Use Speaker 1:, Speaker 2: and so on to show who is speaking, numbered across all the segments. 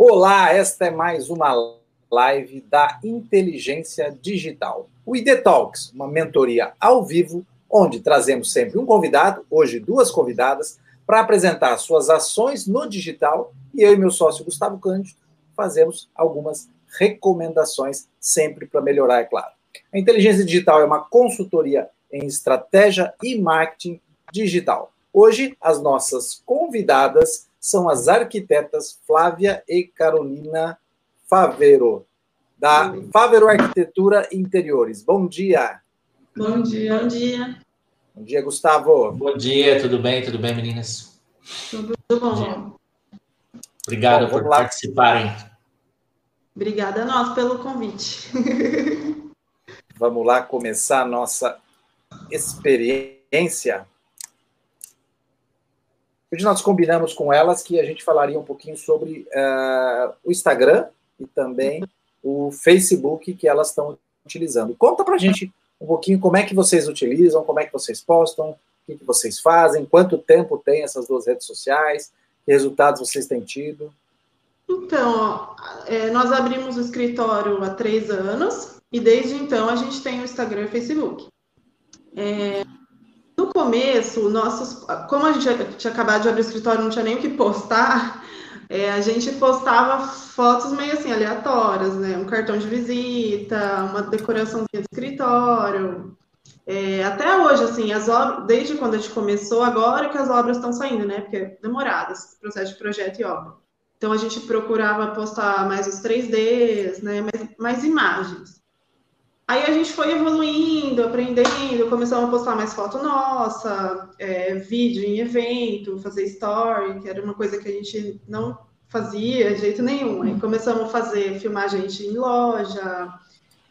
Speaker 1: Olá, esta é mais uma live da inteligência digital. O ID Talks, uma mentoria ao vivo, onde trazemos sempre um convidado, hoje duas convidadas, para apresentar suas ações no digital e eu e meu sócio Gustavo Cândido fazemos algumas recomendações sempre para melhorar, é claro. A inteligência digital é uma consultoria em estratégia e marketing digital. Hoje, as nossas convidadas são as arquitetas Flávia e Carolina Favero, da Favero Arquitetura Interiores. Bom dia.
Speaker 2: Bom dia. Bom dia.
Speaker 1: Bom dia, Gustavo.
Speaker 3: Bom dia, tudo bem? Tudo bem, meninas?
Speaker 2: Tudo bom.
Speaker 3: Obrigado bom, por lá. participarem.
Speaker 2: Obrigada a nós pelo convite.
Speaker 1: vamos lá começar a nossa experiência Hoje nós combinamos com elas que a gente falaria um pouquinho sobre uh, o Instagram e também o Facebook que elas estão utilizando. Conta pra gente um pouquinho como é que vocês utilizam, como é que vocês postam, o que, que vocês fazem, quanto tempo tem essas duas redes sociais, que resultados vocês têm tido.
Speaker 2: Então, é, nós abrimos o escritório há três anos e desde então a gente tem o Instagram e o Facebook. É, começo, nossos, como a gente tinha acabado de abrir o escritório, não tinha nem o que postar, é, a gente postava fotos meio assim aleatórias, né? Um cartão de visita, uma decoração de escritório. É, até hoje, assim, as obras, desde quando a gente começou, agora que as obras estão saindo, né? Porque é demoradas, processo de projeto e obra. Então a gente procurava postar mais os 3Ds, né? Mais, mais imagens. Aí a gente foi evoluindo, aprendendo, começamos a postar mais foto nossa, é, vídeo em evento, fazer story, que era uma coisa que a gente não fazia de jeito nenhum. Aí começamos a fazer, filmar a gente em loja,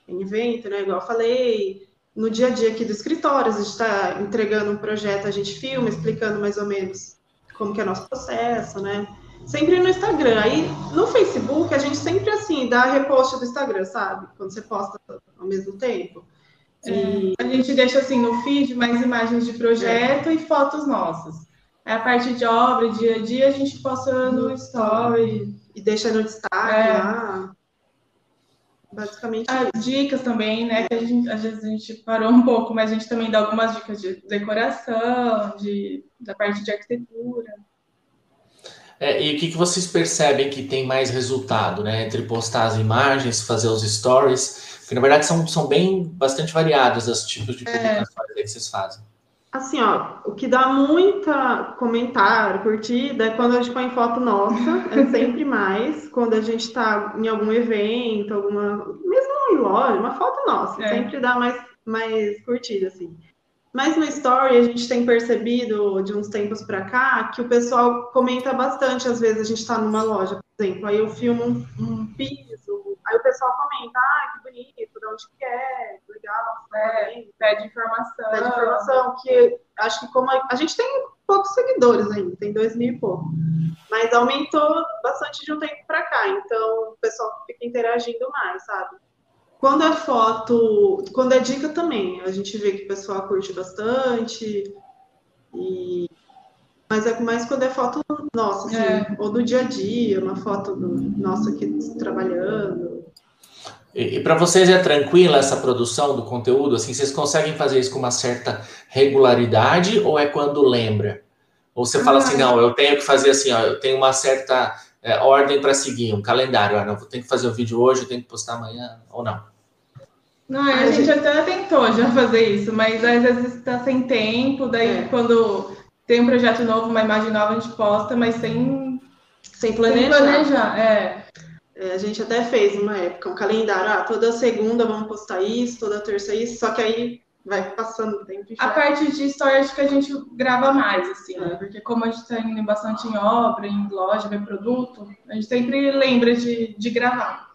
Speaker 2: em evento, né? Igual eu falei. No dia a dia aqui do escritório, a gente está entregando um projeto, a gente filma, explicando mais ou menos como que é nosso processo, né? Sempre no Instagram. Aí no Facebook a gente sempre assim dá repost do Instagram, sabe? Quando você posta ao mesmo tempo.
Speaker 4: E... a gente deixa assim no feed mais imagens de projeto é. e fotos nossas. A parte de obra, dia a dia, a gente posta no story.
Speaker 2: E deixa no destaque é. lá. Basicamente.
Speaker 4: Dicas também, né? Que a gente, às vezes a gente parou um pouco, mas a gente também dá algumas dicas de decoração, de, da parte de arquitetura.
Speaker 3: É, e o que, que vocês percebem que tem mais resultado, né? Entre postar as imagens, fazer os stories, que na verdade são, são bem bastante variados os tipos de é. publicações é. que vocês fazem.
Speaker 2: Assim, ó, o que dá muita comentário, curtida, é quando a gente põe foto nossa, é sempre mais. Quando a gente está em algum evento, alguma. Mesmo em loja, uma foto nossa, é. sempre dá mais, mais curtida, assim. Mas no Story a gente tem percebido de uns tempos para cá que o pessoal comenta bastante. Às vezes a gente está numa loja, por exemplo, aí eu filmo um, um, piso, aí o pessoal comenta, ah, que bonito, de onde que é, legal,
Speaker 4: é, pede informação.
Speaker 2: Pede informação, que acho que como a, a gente tem poucos seguidores ainda, tem dois mil e pouco. Mas aumentou bastante de um tempo para cá, então o pessoal fica interagindo mais, sabe? Quando é foto, quando é dica também, a gente vê que o pessoal curte bastante. E... Mas é mais quando é foto nossa, assim, é. ou do dia a dia, uma foto do, nossa aqui trabalhando.
Speaker 3: E, e para vocês é tranquila essa produção do conteúdo? Assim, vocês conseguem fazer isso com uma certa regularidade ou é quando lembra? Ou você ah, fala assim, não, eu tenho que fazer assim, ó, eu tenho uma certa é, ordem para seguir, um calendário. Ah, não, vou ter que fazer o vídeo hoje, eu tenho que postar amanhã, ou não?
Speaker 4: Não, a gente até tentou já fazer isso, mas às vezes está sem tempo, daí é. quando tem um projeto novo, uma imagem nova, a gente posta, mas sem,
Speaker 2: sem planejar. Sem planejar
Speaker 4: é.
Speaker 2: É, a gente até fez uma época um calendário, ah, toda segunda vamos postar isso, toda terça isso, só que aí vai passando o tempo.
Speaker 4: A parte de história acho que a gente grava mais, assim, né? Porque como a gente está indo bastante em obra, em loja, ver produto, a gente sempre lembra de, de gravar.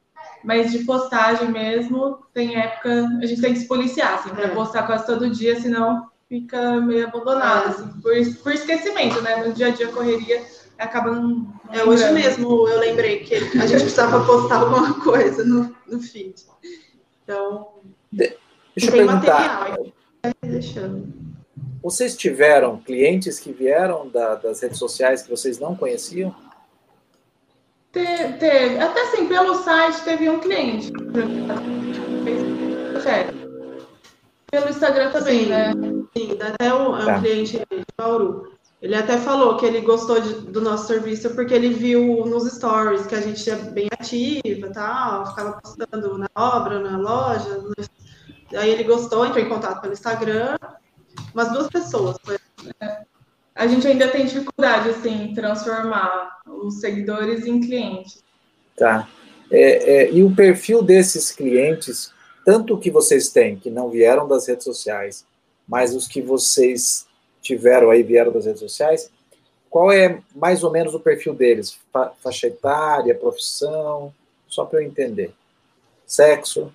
Speaker 4: Mas de postagem mesmo, tem época, a gente tem que se policiar, assim, para é. postar quase todo dia, senão fica meio abandonado, é. assim, por, por esquecimento, né? No dia a dia, correria acaba não.
Speaker 2: É, hoje mesmo eu lembrei que a gente precisava postar alguma coisa no, no feed. Então.
Speaker 1: De Deixa eu perguntar. Vocês tiveram clientes que vieram da, das redes sociais que vocês não conheciam?
Speaker 4: Te, teve. Até assim, pelo site teve um cliente. Pelo Instagram também,
Speaker 2: sim,
Speaker 4: né?
Speaker 2: Sim, até um, é um
Speaker 1: Tá.
Speaker 2: cliente de Bauru. Ele até falou que ele gostou de- do nosso serviço porque ele viu nos stories que a gente é bem ativa tal, ficava postando na obra, na loja. no- Aí ele gostou, entrou em contato pelo Instagram. Umas duas pessoas. Foi
Speaker 4: A gente ainda tem dificuldade, assim, em transformar os seguidores em clientes.
Speaker 1: Tá. É, é, e o perfil desses clientes, tanto que vocês têm, que não vieram das redes sociais, mas os que vocês tiveram aí, vieram das redes sociais, qual é mais ou menos o perfil deles? Fa faixa etária, profissão? Só para eu entender. Sexo?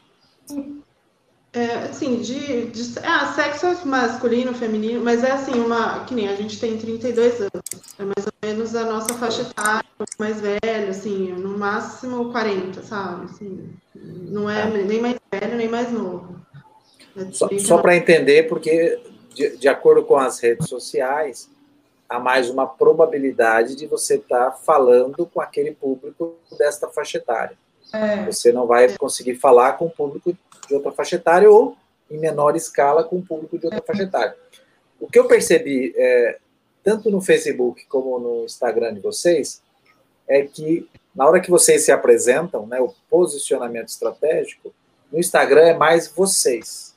Speaker 2: É, assim, de, de ah, sexo masculino, feminino, mas é assim, uma, que nem a gente tem 32 anos, é mais ou menos a nossa faixa etária, mais velho, assim, no máximo 40, sabe? Assim, não é nem mais velho, nem mais novo. É
Speaker 1: Só,
Speaker 2: 39.
Speaker 1: só para entender, porque de, de acordo com as redes sociais, há mais uma probabilidade de você estar falando com aquele público desta faixa etária.
Speaker 4: É,
Speaker 1: Você não vai conseguir falar com o público de outra faixa etária ou, em menor escala, com o público de outra faixa etária. O que eu percebi, é, tanto no Facebook como no Instagram de vocês, é que na hora que vocês se apresentam, né, o posicionamento estratégico, no Instagram é mais vocês.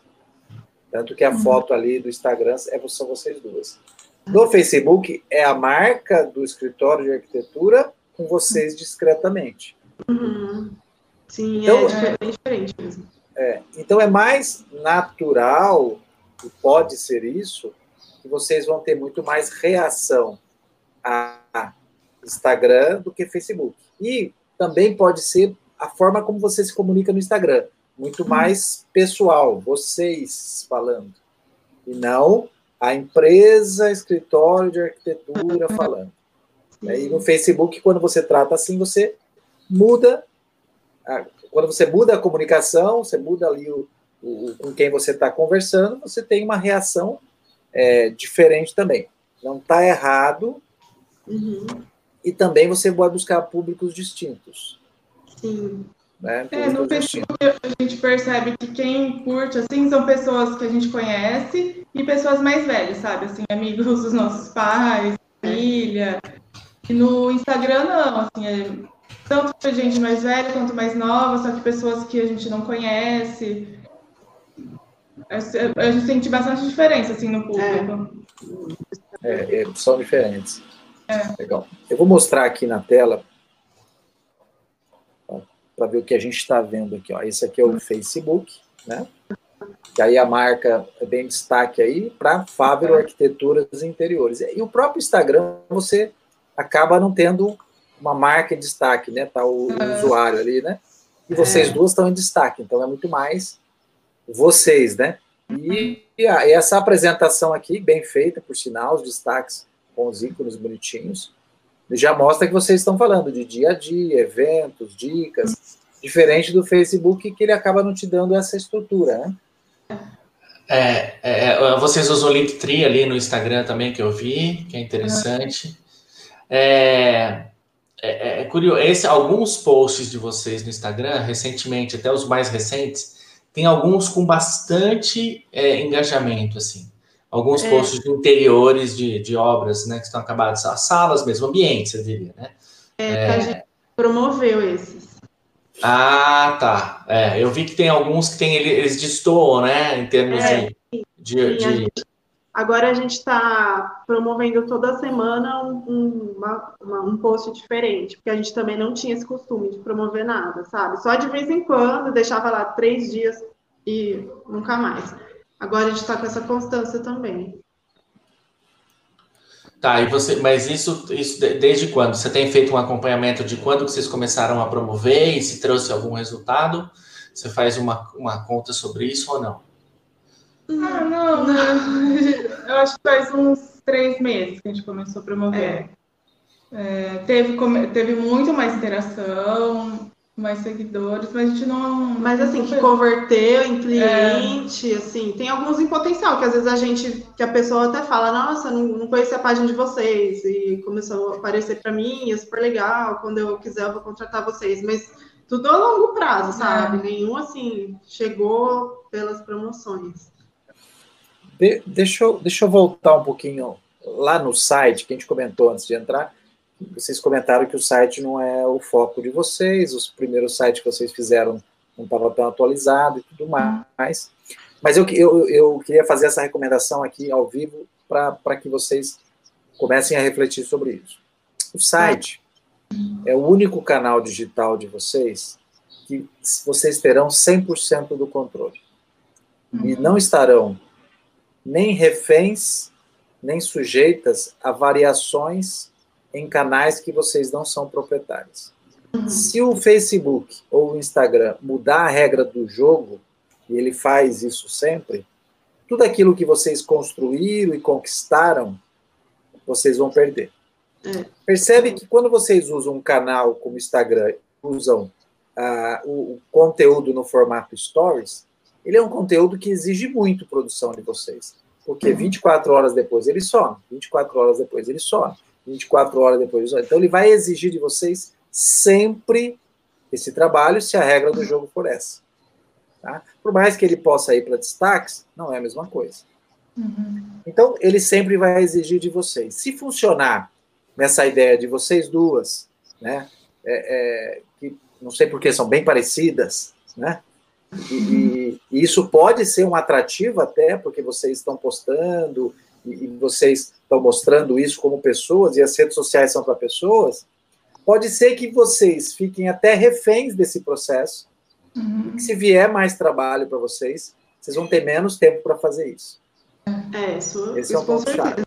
Speaker 1: Tanto que a foto ali do Instagram é, são vocês duas. No Facebook é a marca do escritório de arquitetura com vocês discretamente.
Speaker 2: Uhum. Sim,
Speaker 1: Então,
Speaker 2: é, difer- bem diferente mesmo.
Speaker 1: Então é mais natural, e pode ser isso, que vocês vão ter muito mais reação a Instagram do que Facebook. E também pode ser a forma como você se comunica no Instagram, muito mais pessoal, vocês falando, e não a empresa, escritório de arquitetura falando. E no Facebook, quando você trata assim, você muda. quando você muda a comunicação, você muda ali o, o- com quem você está conversando, você tem uma reação é, diferente também. Não está errado,
Speaker 2: Uhum.
Speaker 1: e também você pode buscar públicos distintos.
Speaker 2: Sim.
Speaker 1: Né?
Speaker 4: É, no. Facebook a gente percebe que quem curte, assim, são pessoas que a gente conhece e pessoas mais velhas, sabe? Assim, amigos dos nossos pais, família. E no Instagram, não, assim, é tanto pra gente mais velha quanto mais nova, só que pessoas que a gente não conhece. A gente sente bastante diferença, assim, no público.
Speaker 1: É, é, são diferentes. Legal. Eu vou mostrar aqui na tela para ver o que a gente está vendo aqui. Ó. Esse aqui é o Facebook, né? Que aí a marca é bem destaque aí para Fávero Arquiteturas Interiores. E o próprio Instagram, você acaba não tendo uma marca em destaque, né? Tá o, o usuário ali, né? E vocês
Speaker 2: É.
Speaker 1: duas estão em destaque, então é muito mais vocês, né? E, e a- e essa apresentação aqui, bem feita, por sinal, os destaques com os ícones bonitinhos, já mostra que vocês estão falando de dia a dia, eventos, dicas, diferente do Facebook, que ele acaba não te dando essa estrutura, né?
Speaker 3: É, é, é, vocês usam o Linktree ali no Instagram também, que eu vi, que é interessante. É, é, é curioso, esse, alguns posts de vocês no Instagram, recentemente, até os mais recentes, tem alguns com bastante é, engajamento, assim. Alguns
Speaker 2: É.
Speaker 3: posts de interiores de, de obras, né, que estão acabadas, as salas mesmo, ambientes, eu diria, né?
Speaker 2: É, que a gente promoveu esses.
Speaker 3: Ah, tá. É, eu vi que tem alguns que tem, ele- eles destoam, né, em termos
Speaker 2: É,
Speaker 3: de, de, de-
Speaker 2: agora a gente está promovendo toda semana um, um- uma- uma- um post diferente, porque a gente também não tinha esse costume de promover nada, sabe? Só de vez em quando, deixava lá três dias e nunca mais. Agora a gente está com essa constância também.
Speaker 3: Tá, e você, mas isso, isso de- desde quando? Você tem feito um acompanhamento de quando que vocês começaram a promover e se trouxe algum resultado? Você faz uma, uma conta sobre isso ou não?
Speaker 4: Ah, não, não. Eu acho que faz uns três meses que a gente começou a promover. É, teve, come- teve muito mais interação, mais seguidores, mas a gente não.
Speaker 2: Mas assim, que converteu em cliente, é. assim, tem alguns em potencial, que às vezes a gente, que a pessoa até fala, nossa, não, não conhecia a página de vocês, e começou a aparecer para mim, é super legal, quando eu quiser eu vou contratar vocês, mas tudo a longo prazo, sabe? É. Nenhum assim chegou pelas promoções.
Speaker 1: De, deixa, eu, deixa eu voltar um pouquinho lá no site que a gente comentou antes de entrar vocês comentaram que o site não é o foco de vocês, os primeiros sites que vocês fizeram não estavam tão atualizado e tudo mais. Mas eu, eu, eu queria fazer essa recomendação aqui ao vivo para que vocês comecem a refletir sobre isso. O site é o único canal digital de vocês que vocês terão 100% do controle. E não estarão nem reféns, nem sujeitas a variações em canais que vocês não são proprietários. Uhum. Se o Facebook ou o Instagram mudar a regra do jogo, e ele faz isso sempre, tudo aquilo que vocês construíram e conquistaram, vocês vão perder. É. Percebe que quando vocês usam um canal como Instagram, usam uh, o, o, conteúdo no formato Stories, ele é um conteúdo que exige muito produção de vocês. Porque 24 uhum. horas depois ele some, 24 horas depois ele some. 24 horas depois. Então, ele vai exigir de vocês sempre esse trabalho, se a regra do jogo for essa. Tá? Por mais que ele possa ir para destaques, não é a mesma coisa. Uhum. Então, ele sempre vai exigir de vocês. Se funcionar nessa ideia de vocês duas, né, é, é, que não sei porque são bem parecidas, né, e, e, isso pode ser um atrativo até, porque vocês estão postando e, vocês estão mostrando isso como pessoas, e as redes sociais são para pessoas, pode ser que vocês fiquem até reféns desse processo, uhum. e que se vier mais trabalho para vocês, vocês vão ter menos tempo para fazer isso.
Speaker 2: É, isso,
Speaker 1: Esse é um ponto chave.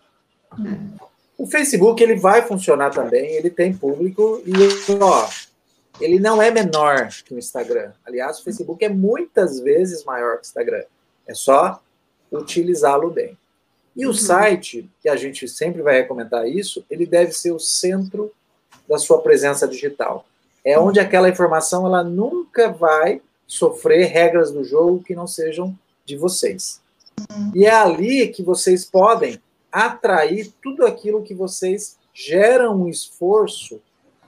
Speaker 1: O Facebook ele vai funcionar também, ele tem público e ó, ele não é menor que o Instagram. Aliás, o Facebook é muitas vezes maior que o Instagram. É só utilizá-lo bem. E o uhum. site, que a gente sempre vai recomendar isso, ele deve ser o centro da sua presença digital. É onde aquela informação ela nunca vai sofrer regras do jogo que não sejam de vocês. Uhum. E é ali que vocês podem atrair tudo aquilo que vocês geram um esforço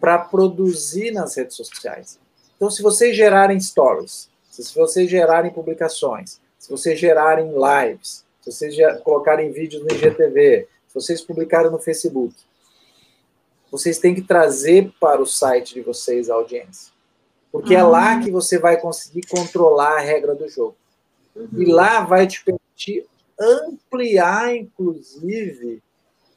Speaker 1: para produzir nas redes sociais. Então, se vocês gerarem stories, se vocês gerarem publicações, se vocês gerarem lives, se vocês colocarem vídeos no IGTV, se vocês publicarem no Facebook, vocês têm que trazer para o site de vocês a audiência. Porque é lá ah. que você vai conseguir controlar a regra do jogo. Uhum. E lá vai te permitir ampliar, inclusive,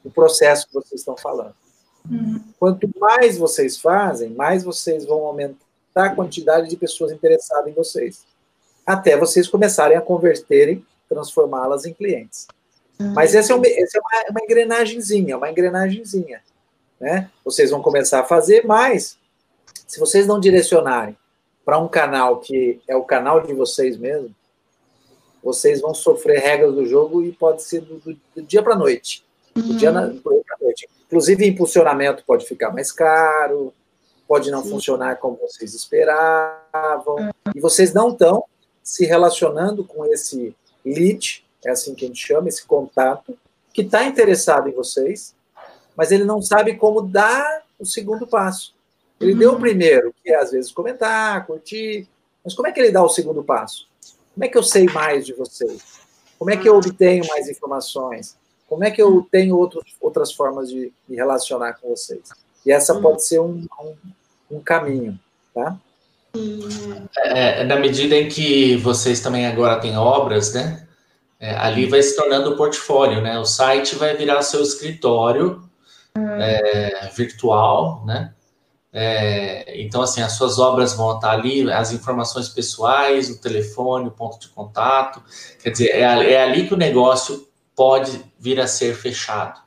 Speaker 1: o processo que vocês estão falando. Uhum. Quanto mais vocês fazem, mais vocês vão aumentar a quantidade de pessoas interessadas em vocês. Até vocês começarem a converterem transformá-las em clientes. Uhum. Mas essa é, uma, essa é uma, uma engrenagemzinha, uma engrenagemzinha. Né? Vocês vão começar a fazer, mas se vocês não direcionarem para um canal que é o canal de vocês mesmo, vocês vão sofrer regras do jogo e pode ser do, do, do dia para a noite. Do dia na, noite. Inclusive, impulsionamento pode ficar mais caro, pode não Sim. funcionar como vocês esperavam, uhum. e vocês não estão se relacionando com esse lead, é assim que a gente chama, esse contato, que está interessado em vocês, mas ele não sabe como dar o segundo passo. Ele uhum. deu o uhum. primeiro, que é às vezes comentar, curtir, mas como é que ele dá o segundo passo? Como é que eu sei mais de vocês? Como é que eu obtenho mais informações? Como é que eu tenho outros, outras formas de me relacionar com vocês? E essa uhum. pode ser um, um, um caminho, tá?
Speaker 3: É, na medida em que vocês também agora têm obras, né? É, ali vai se tornando o portfólio, né? O site vai virar seu escritório é, virtual, né? É, então, assim, as suas obras vão estar ali, as informações pessoais, o telefone, o ponto de contato. Quer dizer, é, é ali que o negócio pode vir a ser fechado.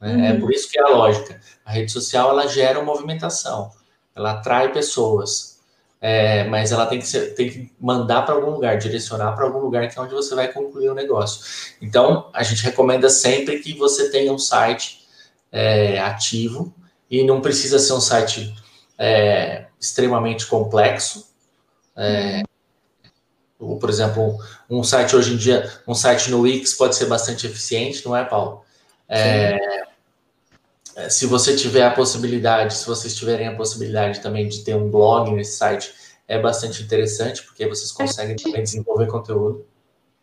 Speaker 3: Né? É uhum. É por isso que é a lógica. A rede social, ela gera movimentação. Ela atrai pessoas é, mas ela tem que, ser, tem que mandar para algum lugar, direcionar para algum lugar que é onde você vai concluir o negócio. Então, a gente recomenda sempre que você tenha um site é, ativo e não precisa ser um site é, extremamente complexo. É, por exemplo, um site hoje em dia, um site no Wix pode ser bastante eficiente, não é, Paulo? É, é, se você tiver a possibilidade, se vocês tiverem a possibilidade também de ter um blog nesse site, é bastante interessante, porque vocês conseguem também desenvolver conteúdo.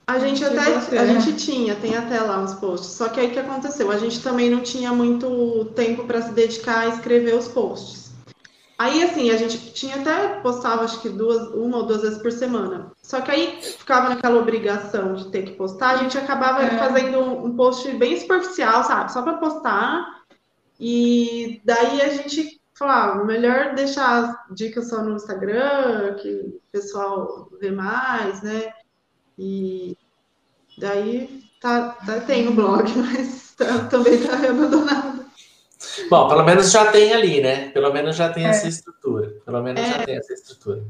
Speaker 2: A gente até a gente tinha, tem até lá uns posts. Só que aí o que aconteceu? A gente também não tinha muito tempo para se dedicar a escrever os posts. Aí assim, a gente tinha até postava acho que duas, uma ou duas vezes por semana. Só que aí ficava naquela obrigação de ter que postar, a gente acabava é. fazendo um, um post bem superficial, sabe? Só para postar. E daí a gente falava, ah, melhor deixar as dicas só no Instagram, que o pessoal vê mais, né? E daí tá, tá, tem o blog, mas tá, também tá abandonado.
Speaker 3: Bom, pelo menos já tem ali, né? Pelo menos já tem é. essa estrutura. Pelo menos é. já tem essa estrutura.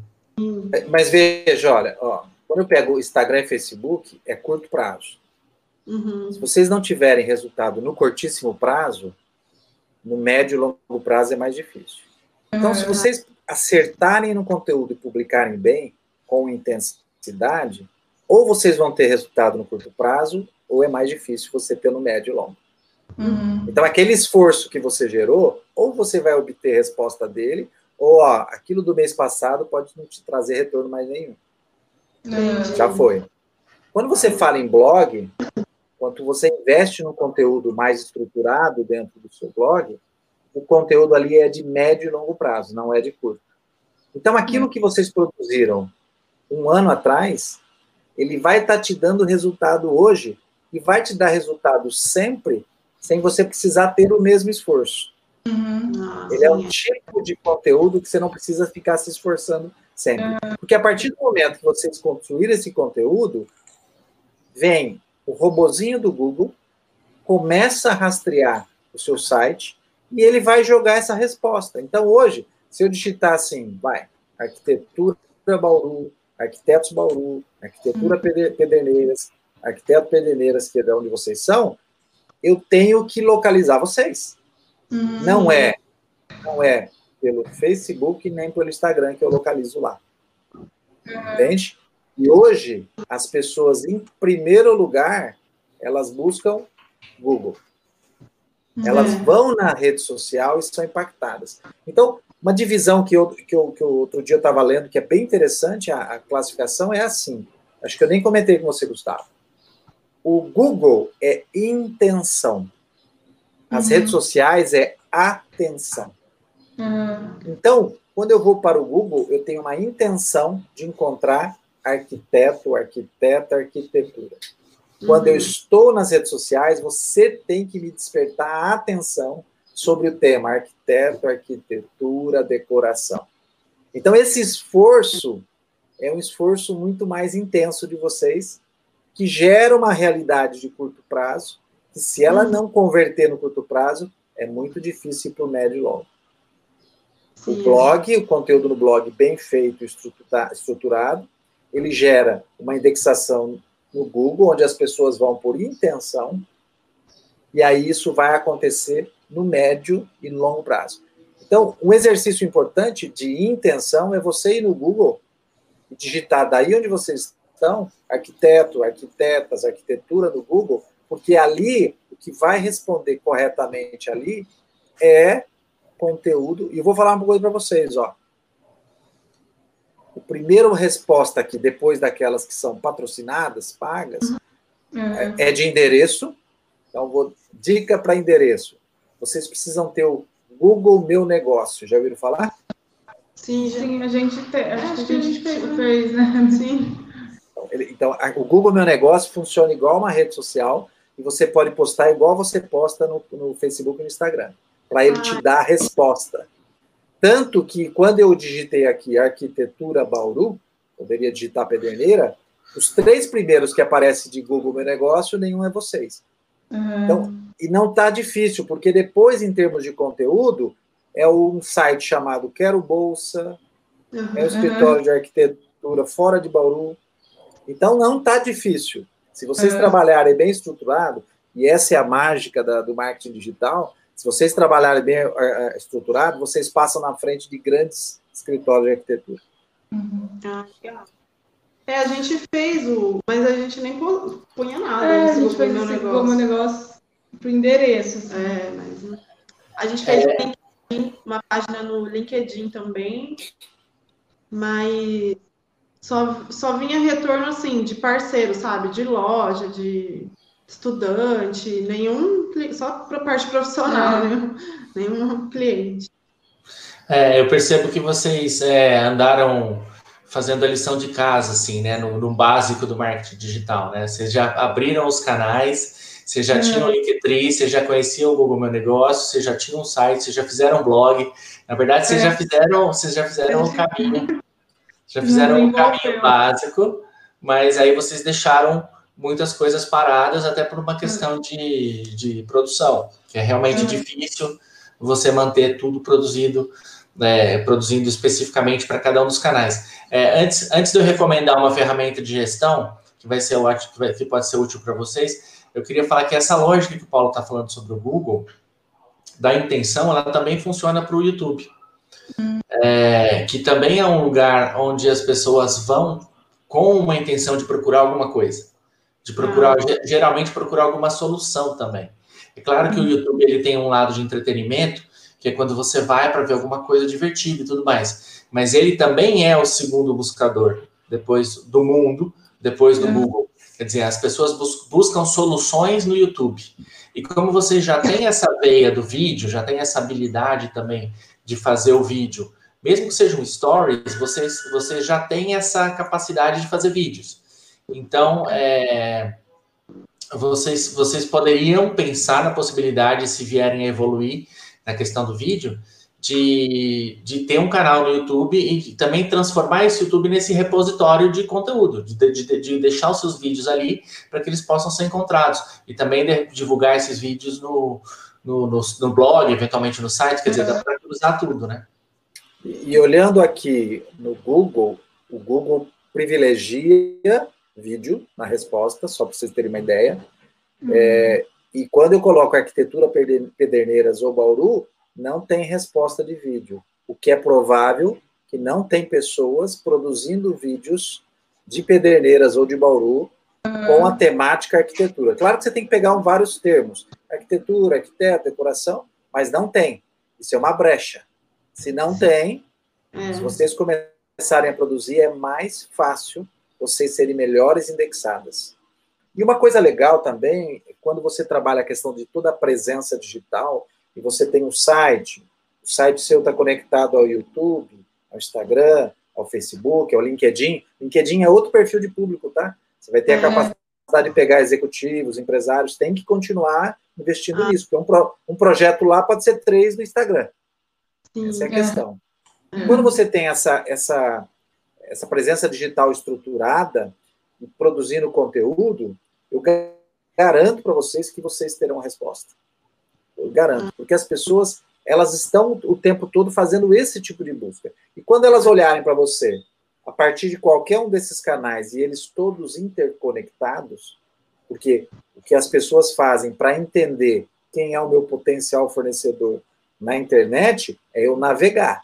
Speaker 1: É, mas veja, olha, ó, quando eu pego Instagram e Facebook, é curto prazo. Uhum. Se vocês não tiverem resultado no curtíssimo prazo, no médio e longo prazo é mais difícil. Então, uhum. se vocês acertarem no conteúdo e publicarem bem, com intensidade, ou vocês vão ter resultado no curto prazo, ou é mais difícil você ter no médio e longo. Uhum. Então, aquele esforço que você gerou, ou você vai obter resposta dele, ou ó, aquilo do mês passado pode não te trazer retorno mais nenhum. Uhum. Já foi. Quando você fala em blog, quando você investe no conteúdo mais estruturado dentro do seu blog, o conteúdo ali é de médio e longo prazo, não é de curto. Então, aquilo que vocês produziram um ano atrás, ele vai estar tá te dando resultado hoje e vai te dar resultado sempre sem você precisar ter o mesmo esforço. Uhum. Ele é um tipo de conteúdo que você não precisa ficar se esforçando sempre. Uhum. Porque a partir do momento que vocês construírem esse conteúdo, vem o robozinho do Google, começa a rastrear o seu site e ele vai jogar essa resposta. Então, hoje, se eu digitar assim, vai, arquitetura Bauru, arquitetos Bauru, arquitetura uhum. Pederneiras, arquiteto Pederneiras, que é de onde vocês são, eu tenho que localizar vocês. Uhum. Não é, não é pelo Facebook nem pelo Instagram que eu localizo lá. Uhum. Entende? E hoje as pessoas, em primeiro lugar, elas buscam Google. Elas uhum. vão na rede social e são impactadas. Então, uma divisão que, eu, que, eu, que eu, outro dia eu estava lendo, que é bem interessante, a, a, classificação é assim. Acho que eu nem comentei com você, Gustavo. O Google é intenção. As uhum. redes sociais é atenção. Uhum. Então, quando eu vou para o Google, eu tenho uma intenção de encontrar arquiteto, arquiteta, arquitetura. Quando uhum. eu estou nas redes sociais, você tem que me despertar a atenção sobre o tema arquiteto, arquitetura, decoração. Então, esse esforço é um esforço muito mais intenso de vocês, que gera uma realidade de curto prazo, que se ela uhum. não converter no curto prazo, é muito difícil para o médio e longo. O blog, o conteúdo no blog bem feito, estruturado, ele gera uma indexação no Google, onde as pessoas vão por intenção, e aí isso vai acontecer no médio e longo prazo. Então, um exercício importante de intenção é você ir no Google e digitar daí onde vocês estão, arquiteto, arquitetas, arquitetura no Google, porque ali o que vai responder corretamente ali é conteúdo. E eu vou falar uma coisa para vocês, ó. O primeiro resposta aqui, depois daquelas que são patrocinadas, pagas, uhum. é, é de endereço. Então, vou dica para endereço vocês precisam ter o Google Meu Negócio. Já ouviram falar?
Speaker 4: Sim, sim a gente, te, acho, acho que a gente fez, fez né? Sim.
Speaker 1: Então, ele, então a, o Google Meu Negócio funciona igual uma rede social e você pode postar igual você posta no, no Facebook e no Instagram, para ele ah. te dar a resposta. Tanto que quando eu digitei aqui arquitetura Bauru, poderia digitar Pederneira, os três primeiros que aparecem de Google Meu Negócio, nenhum é vocês. Uhum. Então, e não está difícil, porque depois, em termos de conteúdo, é um site chamado Quero Bolsa, uhum. é o escritório de arquitetura fora de Bauru. Então, não está difícil. Se vocês uhum. trabalharem bem estruturado, e essa é a mágica da, do marketing digital, Se vocês trabalharem bem uh, estruturado, vocês passam na frente de grandes escritórios de arquitetura.
Speaker 2: Uhum. Ah, legal. É, a gente fez o. Mas a gente nem punha nada.
Speaker 4: É, a gente fez esse negócio. negócio pro endereço.
Speaker 2: Assim. É, mas. A gente fez é. LinkedIn, uma página no LinkedIn também. Mas só, só vinha retorno assim de parceiro, sabe? De loja, de estudante, nenhum. Só para parte profissional, é. né? nenhum cliente.
Speaker 3: É, eu percebo que vocês é, andaram fazendo a lição de casa, assim, né, no, no, básico do marketing digital, né? Vocês já abriram os canais, vocês já é. tinham o Linktree, vocês já conheciam o Google Meu Negócio, vocês já tinham um site, vocês já fizeram um blog. Na verdade, vocês é. já fizeram, vocês já fizeram o um caminho, já fizeram um caminho básico, mas aí vocês deixaram muitas coisas paradas até por uma questão de, de produção, que é realmente uhum. difícil você manter tudo produzido né, produzindo especificamente para cada um dos canais. É, antes, antes de eu recomendar uma ferramenta de gestão, que vai ser ótimo, que, vai, que pode ser útil para vocês, eu queria falar que essa lógica que o Paulo está falando sobre o Google, da intenção, ela também funciona para o YouTube. É, que também é um lugar onde as pessoas vão com uma intenção de procurar alguma coisa. De procurar, ah. geralmente procurar alguma solução também. É claro que o hum. YouTube ele tem um lado de entretenimento, que é quando você vai para ver alguma coisa divertida e tudo mais. Mas ele também é o segundo buscador, depois do mundo, depois do é. Google. Quer dizer, as pessoas bus buscam soluções no YouTube. E como você já tem essa veia do vídeo, já tem essa habilidade também de fazer o vídeo, mesmo que seja um stories, você, você já tem essa capacidade de fazer vídeos. Então, é, vocês, vocês poderiam pensar na possibilidade, se vierem a evoluir, na questão do vídeo, de, de ter um canal no YouTube e também transformar esse YouTube nesse repositório de conteúdo, de, de, de deixar os seus vídeos ali para que eles possam ser encontrados. E também de, divulgar esses vídeos no, no, no, no, blog, eventualmente no site, quer dizer, dá para usar tudo, né?
Speaker 1: E, e olhando aqui no Google, o Google privilegia vídeo na resposta, só para vocês terem uma ideia. Uhum. É, e quando eu coloco arquitetura Pederneiras ou Bauru, não tem resposta de vídeo, o que é provável que não tem pessoas produzindo vídeos de Pederneiras ou de Bauru com a temática arquitetura. Claro que você tem que pegar um, vários termos, arquitetura, arquiteto, decoração, mas não tem. Isso é uma brecha. Se não tem, é. se vocês começarem a produzir, é mais fácil vocês serem melhores indexadas. E uma coisa legal também, quando você trabalha a questão de toda a presença digital, e você tem um site, o site seu está conectado ao YouTube, ao Instagram, ao Facebook, ao LinkedIn. LinkedIn é outro perfil de público, tá? Você vai ter a capacidade de pegar executivos, empresários, tem que continuar investindo ah. nisso, porque um, pro, um projeto lá pode ser três no Instagram. Sim, essa é a questão. É. Quando você tem essa, essa, essa presença digital estruturada, produzindo conteúdo, eu garanto para vocês que vocês terão resposta. Eu garanto, porque as pessoas elas estão o tempo todo fazendo esse tipo de busca. E quando elas olharem para você, a partir de qualquer um desses canais e eles todos interconectados, porque o que as pessoas fazem para entender quem é o meu potencial fornecedor na internet é eu navegar.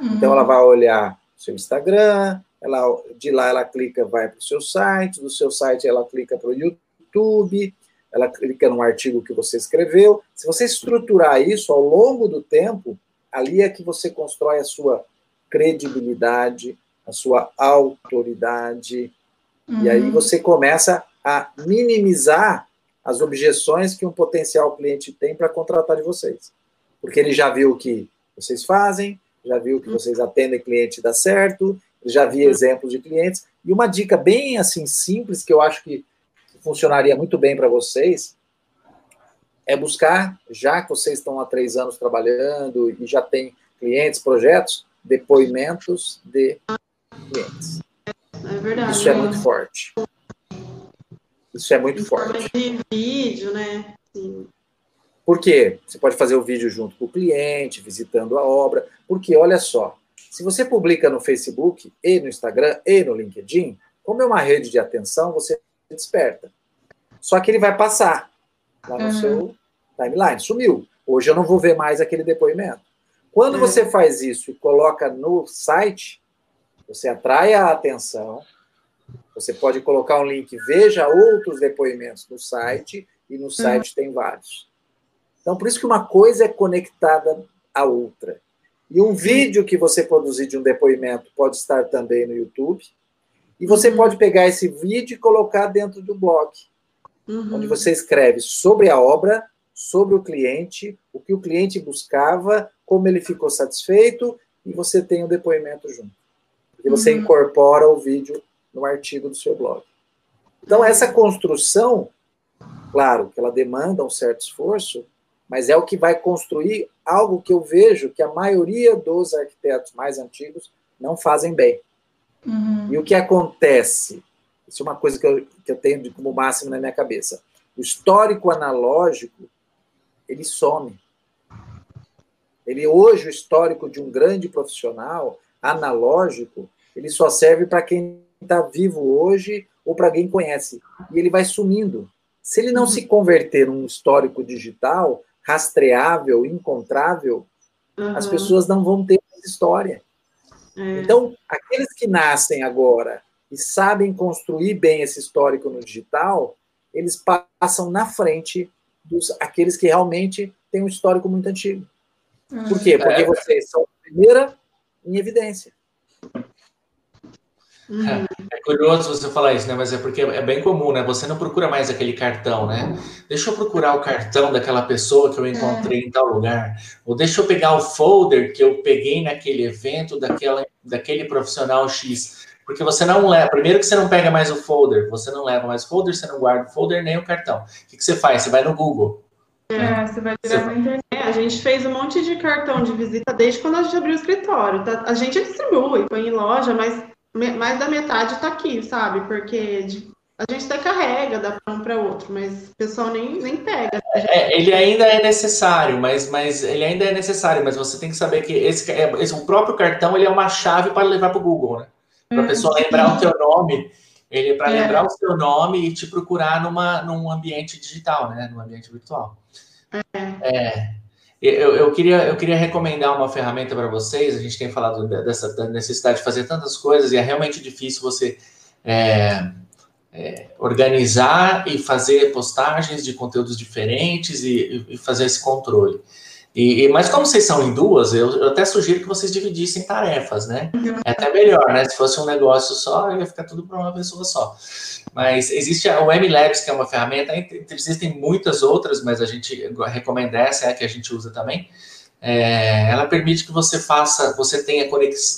Speaker 1: Uhum. Então ela vai olhar seu Instagram, ela, de lá ela clica, vai para o seu site, do seu site ela clica para o YouTube, ela clica num artigo que você escreveu. Se você estruturar isso ao longo do tempo, ali é que você constrói a sua credibilidade, a sua autoridade, uhum. e aí uhum. você começa a minimizar as objeções que um potencial cliente tem para contratar de vocês. Porque ele já viu o que vocês fazem, já viu que uhum. vocês atendem cliente e dá certo, já vi exemplos de clientes. E uma dica bem assim simples que eu acho que funcionaria muito bem para vocês é buscar, já que vocês estão há três anos trabalhando e já tem clientes, projetos, depoimentos de clientes.
Speaker 2: É verdade.
Speaker 1: Isso é muito forte. Isso é muito forte.
Speaker 2: De vídeo, né? Sim.
Speaker 1: Por quê? Você pode fazer o vídeo junto com o cliente, visitando a obra. Porque, olha só, se você publica no Facebook e no Instagram e no LinkedIn, como é uma rede de atenção, você desperta. Só que ele vai passar lá no uhum. seu timeline. Sumiu. Hoje eu não vou ver mais aquele depoimento. Quando é. você faz isso e coloca no site, você atrai a atenção, você pode colocar um link, veja outros depoimentos no site, e no site uhum. tem vários. Então, por isso que uma coisa é conectada à outra. E um vídeo que você produzir de um depoimento pode estar também no YouTube. E você uhum. pode pegar esse vídeo e colocar dentro do blog, uhum. onde você escreve sobre a obra, sobre o cliente, o que o cliente buscava, como ele ficou satisfeito, e você tem um depoimento junto. E você uhum. incorpora o vídeo no artigo do seu blog. Então, essa construção, claro que ela demanda um certo esforço, mas é o que vai construir algo que eu vejo que a maioria dos arquitetos mais antigos não fazem bem. Uhum. E o que acontece? Isso é uma coisa que eu, que eu tenho como máximo na minha cabeça. O histórico analógico, ele some. Ele hoje, o histórico de um grande profissional analógico, ele só serve para quem está vivo hoje ou para quem conhece. E ele vai sumindo. Se ele não uhum. se converter num histórico digital, rastreável, encontrável, uhum. as pessoas não vão ter história. É. Então, aqueles que nascem agora e sabem construir bem esse histórico no digital, eles passam na frente dos aqueles que realmente têm um histórico muito antigo. Uhum. Por quê? Porque é. vocês são a primeira em evidência.
Speaker 3: Uhum. É curioso você falar isso, né? Mas é porque é bem comum, né? Você não procura mais aquele cartão, né? Deixa eu procurar o cartão daquela pessoa que eu encontrei é. em tal lugar. Ou deixa eu pegar o folder que eu peguei naquele evento daquela, daquele profissional X. Porque você não leva. Primeiro que você não pega mais o folder, você não leva mais o folder, você não guarda o folder nem o cartão. O que, que você faz? Você vai no Google.
Speaker 2: É, você vai direto na internet. É, a gente fez um monte de cartão de visita desde quando a gente abriu o escritório. Tá? A gente distribui, põe em loja, mas mais da metade está aqui, sabe? Porque a gente até carrega, dá para um para outro, mas o pessoal nem, nem pega.
Speaker 3: É, ele ainda é necessário, mas, mas ele ainda é necessário, mas você tem que saber que esse, é, esse o próprio cartão ele é uma chave para levar para o Google, né? Para a é, pessoa lembrar o teu nome, ele é para é. lembrar o seu nome e te procurar numa, num ambiente digital, né? Num ambiente virtual. É. é. Eu, eu, queria, eu queria recomendar uma ferramenta para vocês. A gente tem falado dessa da necessidade de fazer tantas coisas e é realmente difícil você é, é, organizar e fazer postagens de conteúdos diferentes e, e fazer esse controle. E, mas como vocês são em duas, eu, eu, até sugiro que vocês dividissem tarefas, né? É até melhor, né? Se fosse um negócio só, ia ficar tudo para uma pessoa só. Mas existe o MLabs, que é uma ferramenta, existem muitas outras, mas a gente recomenda essa, é a que a gente usa também. É, ela permite que você faça, você tenha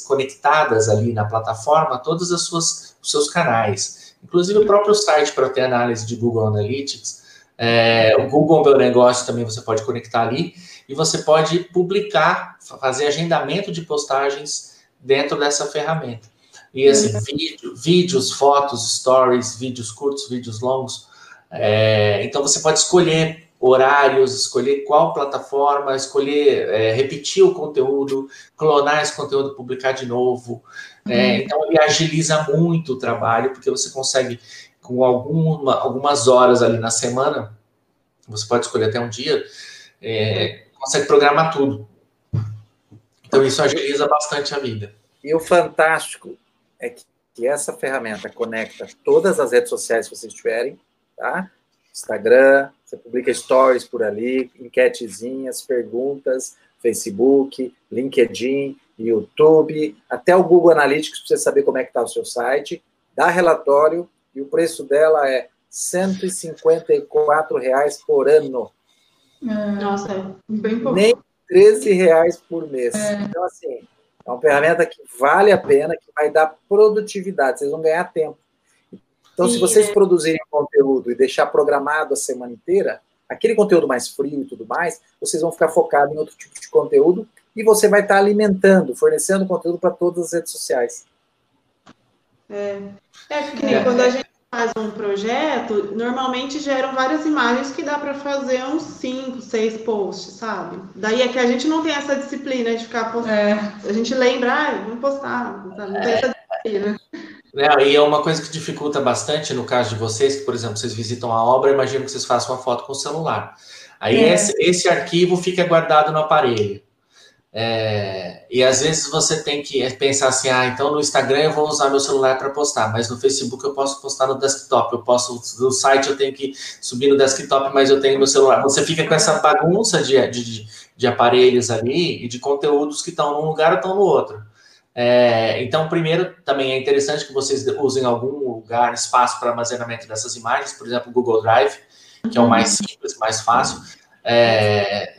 Speaker 3: conectadas ali na plataforma suas os seus canais, inclusive o próprio site para ter análise de Google Analytics. É, o Google Meu Negócio também você pode conectar ali e você pode publicar, fazer agendamento de postagens dentro dessa ferramenta. E assim, vídeo, vídeos, fotos, stories, vídeos curtos, vídeos longos. É, então você pode escolher horários, escolher qual plataforma, escolher é, repetir o conteúdo, clonar esse conteúdo, publicar de novo. É, uhum. então ele agiliza muito o trabalho, porque você consegue, com alguma, algumas horas ali na semana, você pode escolher até um dia, é, consegue programar tudo. Então isso agiliza bastante a vida.
Speaker 1: E o fantástico é que, que essa ferramenta conecta todas as redes sociais que vocês tiverem, tá? Instagram, você publica stories por ali, enquetezinhas, perguntas, Facebook, LinkedIn, YouTube, até o Google Analytics para você saber como é que está o seu site, dá relatório e o preço dela é 154 reais por ano.
Speaker 2: Nossa, é bem pouco.
Speaker 1: Nem 13 reais por mês. É. Então, assim, é uma ferramenta que vale a pena, que vai dar produtividade, vocês vão ganhar tempo. Então, Sim, se vocês é. produzirem conteúdo e deixar programado a semana inteira, aquele conteúdo mais frio e tudo mais, vocês vão ficar focados em outro tipo de conteúdo e você vai estar alimentando, fornecendo conteúdo para todas as redes sociais.
Speaker 2: É, é porque é. quando a gente faz um projeto, normalmente geram várias imagens que dá para fazer uns 5, 6 posts, sabe? Daí é que a gente não tem essa disciplina de ficar postando. É. A gente lembra, ah, vamos postar, não tem essa disciplina.
Speaker 3: É, e é uma coisa que dificulta bastante no caso de vocês, que, por exemplo, vocês visitam a obra, imagino que vocês façam uma foto com o celular. Aí é. esse, esse, arquivo fica guardado no aparelho. É, e às vezes você tem que pensar assim, ah, então no Instagram eu vou usar meu celular para postar, mas no Facebook eu posso postar no desktop, eu posso, no site eu tenho que subir no desktop, mas eu tenho meu celular. Você fica com essa bagunça de, de, de aparelhos ali e de conteúdos que estão num lugar ou estão no outro. É, então, primeiro, também é interessante que vocês usem algum lugar, espaço para armazenamento dessas imagens, por exemplo, o Google Drive, que é o mais uhum. simples, mais fácil. É,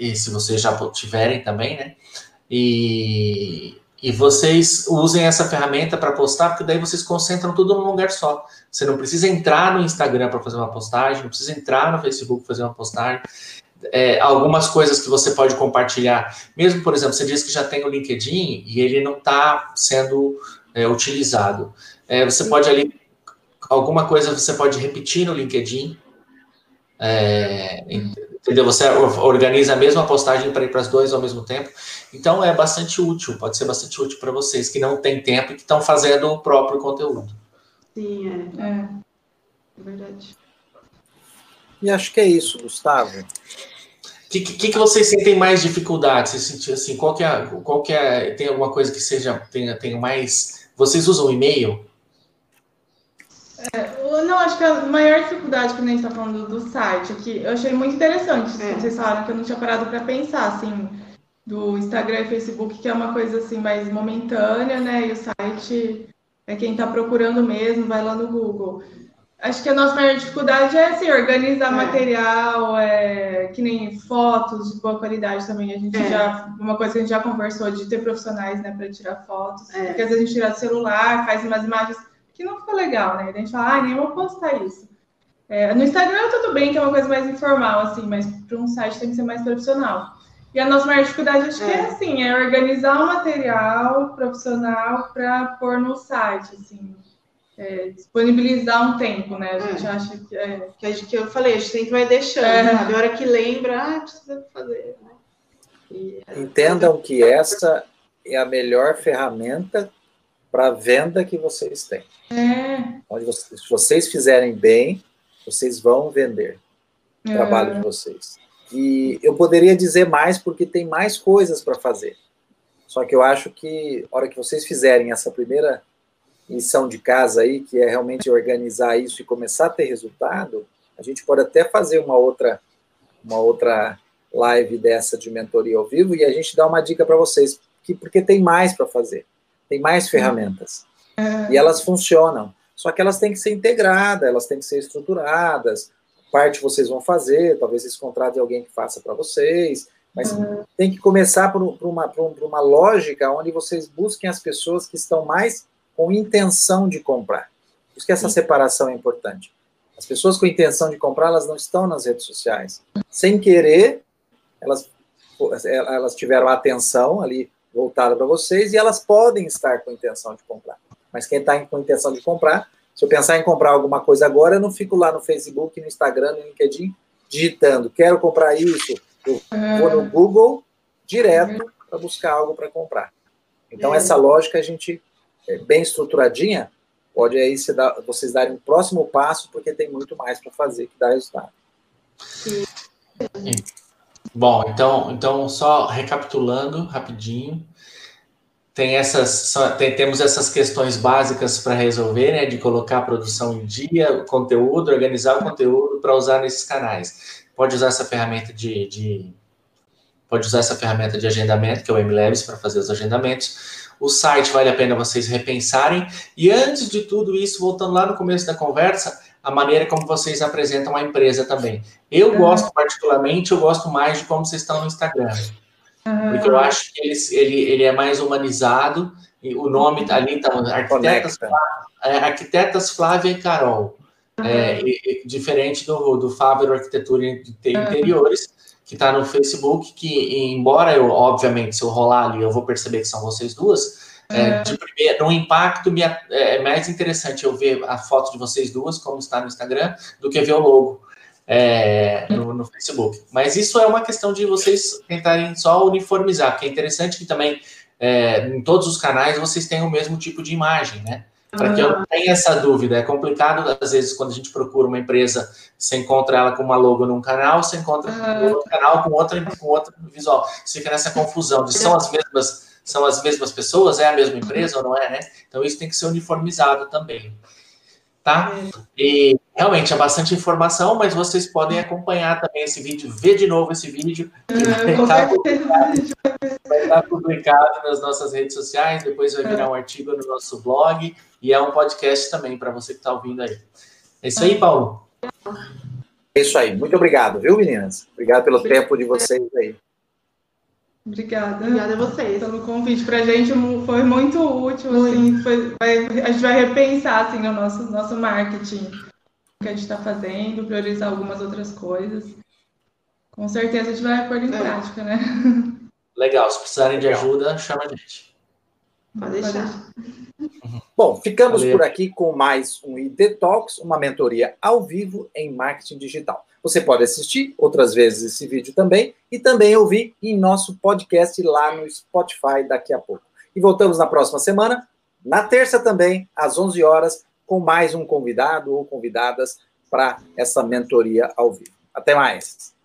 Speaker 3: e se vocês já tiverem também, né? E, e vocês usem essa ferramenta para postar, porque daí vocês concentram tudo num lugar só. Você não precisa entrar no Instagram para fazer uma postagem, não precisa entrar no Facebook para fazer uma postagem é, algumas coisas que você pode compartilhar. Mesmo, por exemplo, você diz que já tem o LinkedIn e ele não está sendo é, utilizado. É, você pode ali, alguma coisa você pode repetir no LinkedIn. É, entendeu? Você organiza a mesma postagem para ir para as duas ao mesmo tempo. Então é bastante útil, pode ser bastante útil para vocês que não têm tempo e que estão fazendo o próprio conteúdo.
Speaker 2: Sim, é. É, é verdade.
Speaker 1: E acho que é isso, Gustavo.
Speaker 3: O que, que, que, vocês sentem mais dificuldade? Você sentiu assim, qual que é, qual que é, tem alguma coisa que seja, tenha, tenha mais... Vocês usam e-mail?
Speaker 4: É, não, acho que a maior dificuldade que a gente está falando do, do site aqui, eu achei muito interessante, é. vocês falaram que eu não tinha parado para pensar, assim, do Instagram e Facebook, que é uma coisa, assim, mais momentânea, né, e o site é quem está procurando mesmo, vai lá no Google. Acho que a nossa maior dificuldade é assim, organizar é. material, é, que nem fotos de boa qualidade também. A gente é. já. Uma coisa que a gente já conversou de ter profissionais né, para tirar fotos. É. Porque às vezes a gente tira do celular, faz umas imagens que não ficou legal, né? A gente fala, ah, nem vou postar isso. É, no Instagram tudo bem, que é uma coisa mais informal, assim, mas para um site tem que ser mais profissional. E a nossa maior dificuldade acho que é, é assim, é organizar o material profissional para pôr no site, assim é, disponibilizar um tempo, né? A é. gente é. acha que é.
Speaker 2: Que, a gente, que eu falei, a gente sempre vai deixando, é. sabe? A hora que lembra, ah, precisa fazer. Né?
Speaker 1: E, Entendam que essa é a melhor ferramenta para venda que vocês têm. É. Onde vocês, se vocês fizerem bem, vocês vão vender o trabalho de vocês. E eu poderia dizer mais porque tem mais coisas para fazer. Só que eu acho que, a hora que vocês fizerem essa primeira missão de casa aí, que é realmente organizar isso e começar a ter resultado, a gente pode até fazer uma outra, uma outra live dessa de mentoria ao vivo e a gente dá uma dica para vocês, que, porque tem mais para fazer, tem mais ferramentas. E elas funcionam. Só que elas têm que ser integradas, elas têm que ser estruturadas. Parte vocês vão fazer, talvez vocês contratem alguém que faça para vocês, mas uhum. tem que começar por, por, uma, por, uma lógica onde vocês busquem as pessoas que estão mais com intenção de comprar. Por isso que essa separação é importante. As pessoas com intenção de comprar, elas não estão nas redes sociais. Sem querer, elas, elas tiveram atenção ali voltada para vocês e elas podem estar com intenção de comprar. Mas quem está com intenção de comprar, se eu pensar em comprar alguma coisa agora, eu não fico lá no Facebook, no Instagram, no LinkedIn, digitando, quero comprar isso. Eu vou no Google direto para buscar algo para comprar. Então, essa lógica a gente é, bem estruturadinha, pode aí dá, vocês darem um próximo passo, porque tem muito mais para fazer que dá resultado.
Speaker 3: Bom, então, então só recapitulando rapidinho, tem essas, tem, temos essas questões básicas para resolver, né, de colocar a produção em dia, conteúdo, organizar o conteúdo para usar nesses canais. Pode usar essa ferramenta de, de pode usar essa ferramenta de agendamento, que é o MLabs, para fazer os agendamentos o site vale a pena vocês repensarem. E antes de tudo isso, voltando lá no começo da conversa, a maneira como vocês apresentam a empresa também. Eu uhum. gosto, particularmente, eu gosto mais de como vocês estão no Instagram. Uhum. Porque eu acho que ele, ele, ele é mais humanizado, e o nome tá ali está Arquitetas, é, Arquitetas Flávia e Carol. Uhum. É, e, e, diferente do, do Fábio Arquitetura de Interiores, que está no Facebook, que embora eu, obviamente, se eu rolar ali, eu vou perceber que são vocês duas, é, de primeiro, no impacto me, é, é mais interessante eu ver a foto de vocês duas, como está no Instagram, do que ver o logo é, no, no, Facebook. Mas isso é uma questão de vocês tentarem só uniformizar, porque é interessante que também é, em todos os canais vocês tenham o mesmo tipo de imagem, né? para que eu não tenha essa dúvida. É complicado, às vezes, quando a gente procura uma empresa, você encontra ela com uma logo num canal, você encontra uhum. outro canal com outra, com outro visual. Você fica nessa confusão de são as mesmas, são as mesmas pessoas, é a mesma empresa ou não é, né? Então isso tem que ser uniformizado também tá? E realmente é bastante informação, mas vocês podem acompanhar também esse vídeo, ver de novo esse vídeo. vai, estar publicado, vai estar publicado nas nossas redes sociais, depois vai virar um artigo no nosso blog e é um podcast também para você que está ouvindo aí. É isso aí, Paulo.
Speaker 1: É isso aí. Muito obrigado, viu, meninas? Obrigado pelo tempo de vocês aí.
Speaker 2: Obrigada. Obrigada a vocês.
Speaker 4: Pelo convite. Para a gente foi muito útil. Assim, foi, vai, a gente vai repensar assim, o nosso, nosso marketing que a gente está fazendo, priorizar algumas outras coisas. Com certeza a gente vai pôr em é. prática, né?
Speaker 3: Legal. Se precisarem de ajuda, chama a gente.
Speaker 2: Pode deixar.
Speaker 1: Bom, ficamos Valeu. por aqui com mais um ID Talks, uma mentoria ao vivo em marketing digital. Você pode assistir outras vezes esse vídeo também e também ouvir em nosso podcast lá no Spotify daqui a pouco. E voltamos na próxima semana, na terça também, às 11 horas, com mais um convidado ou convidadas para essa mentoria ao vivo. Até mais!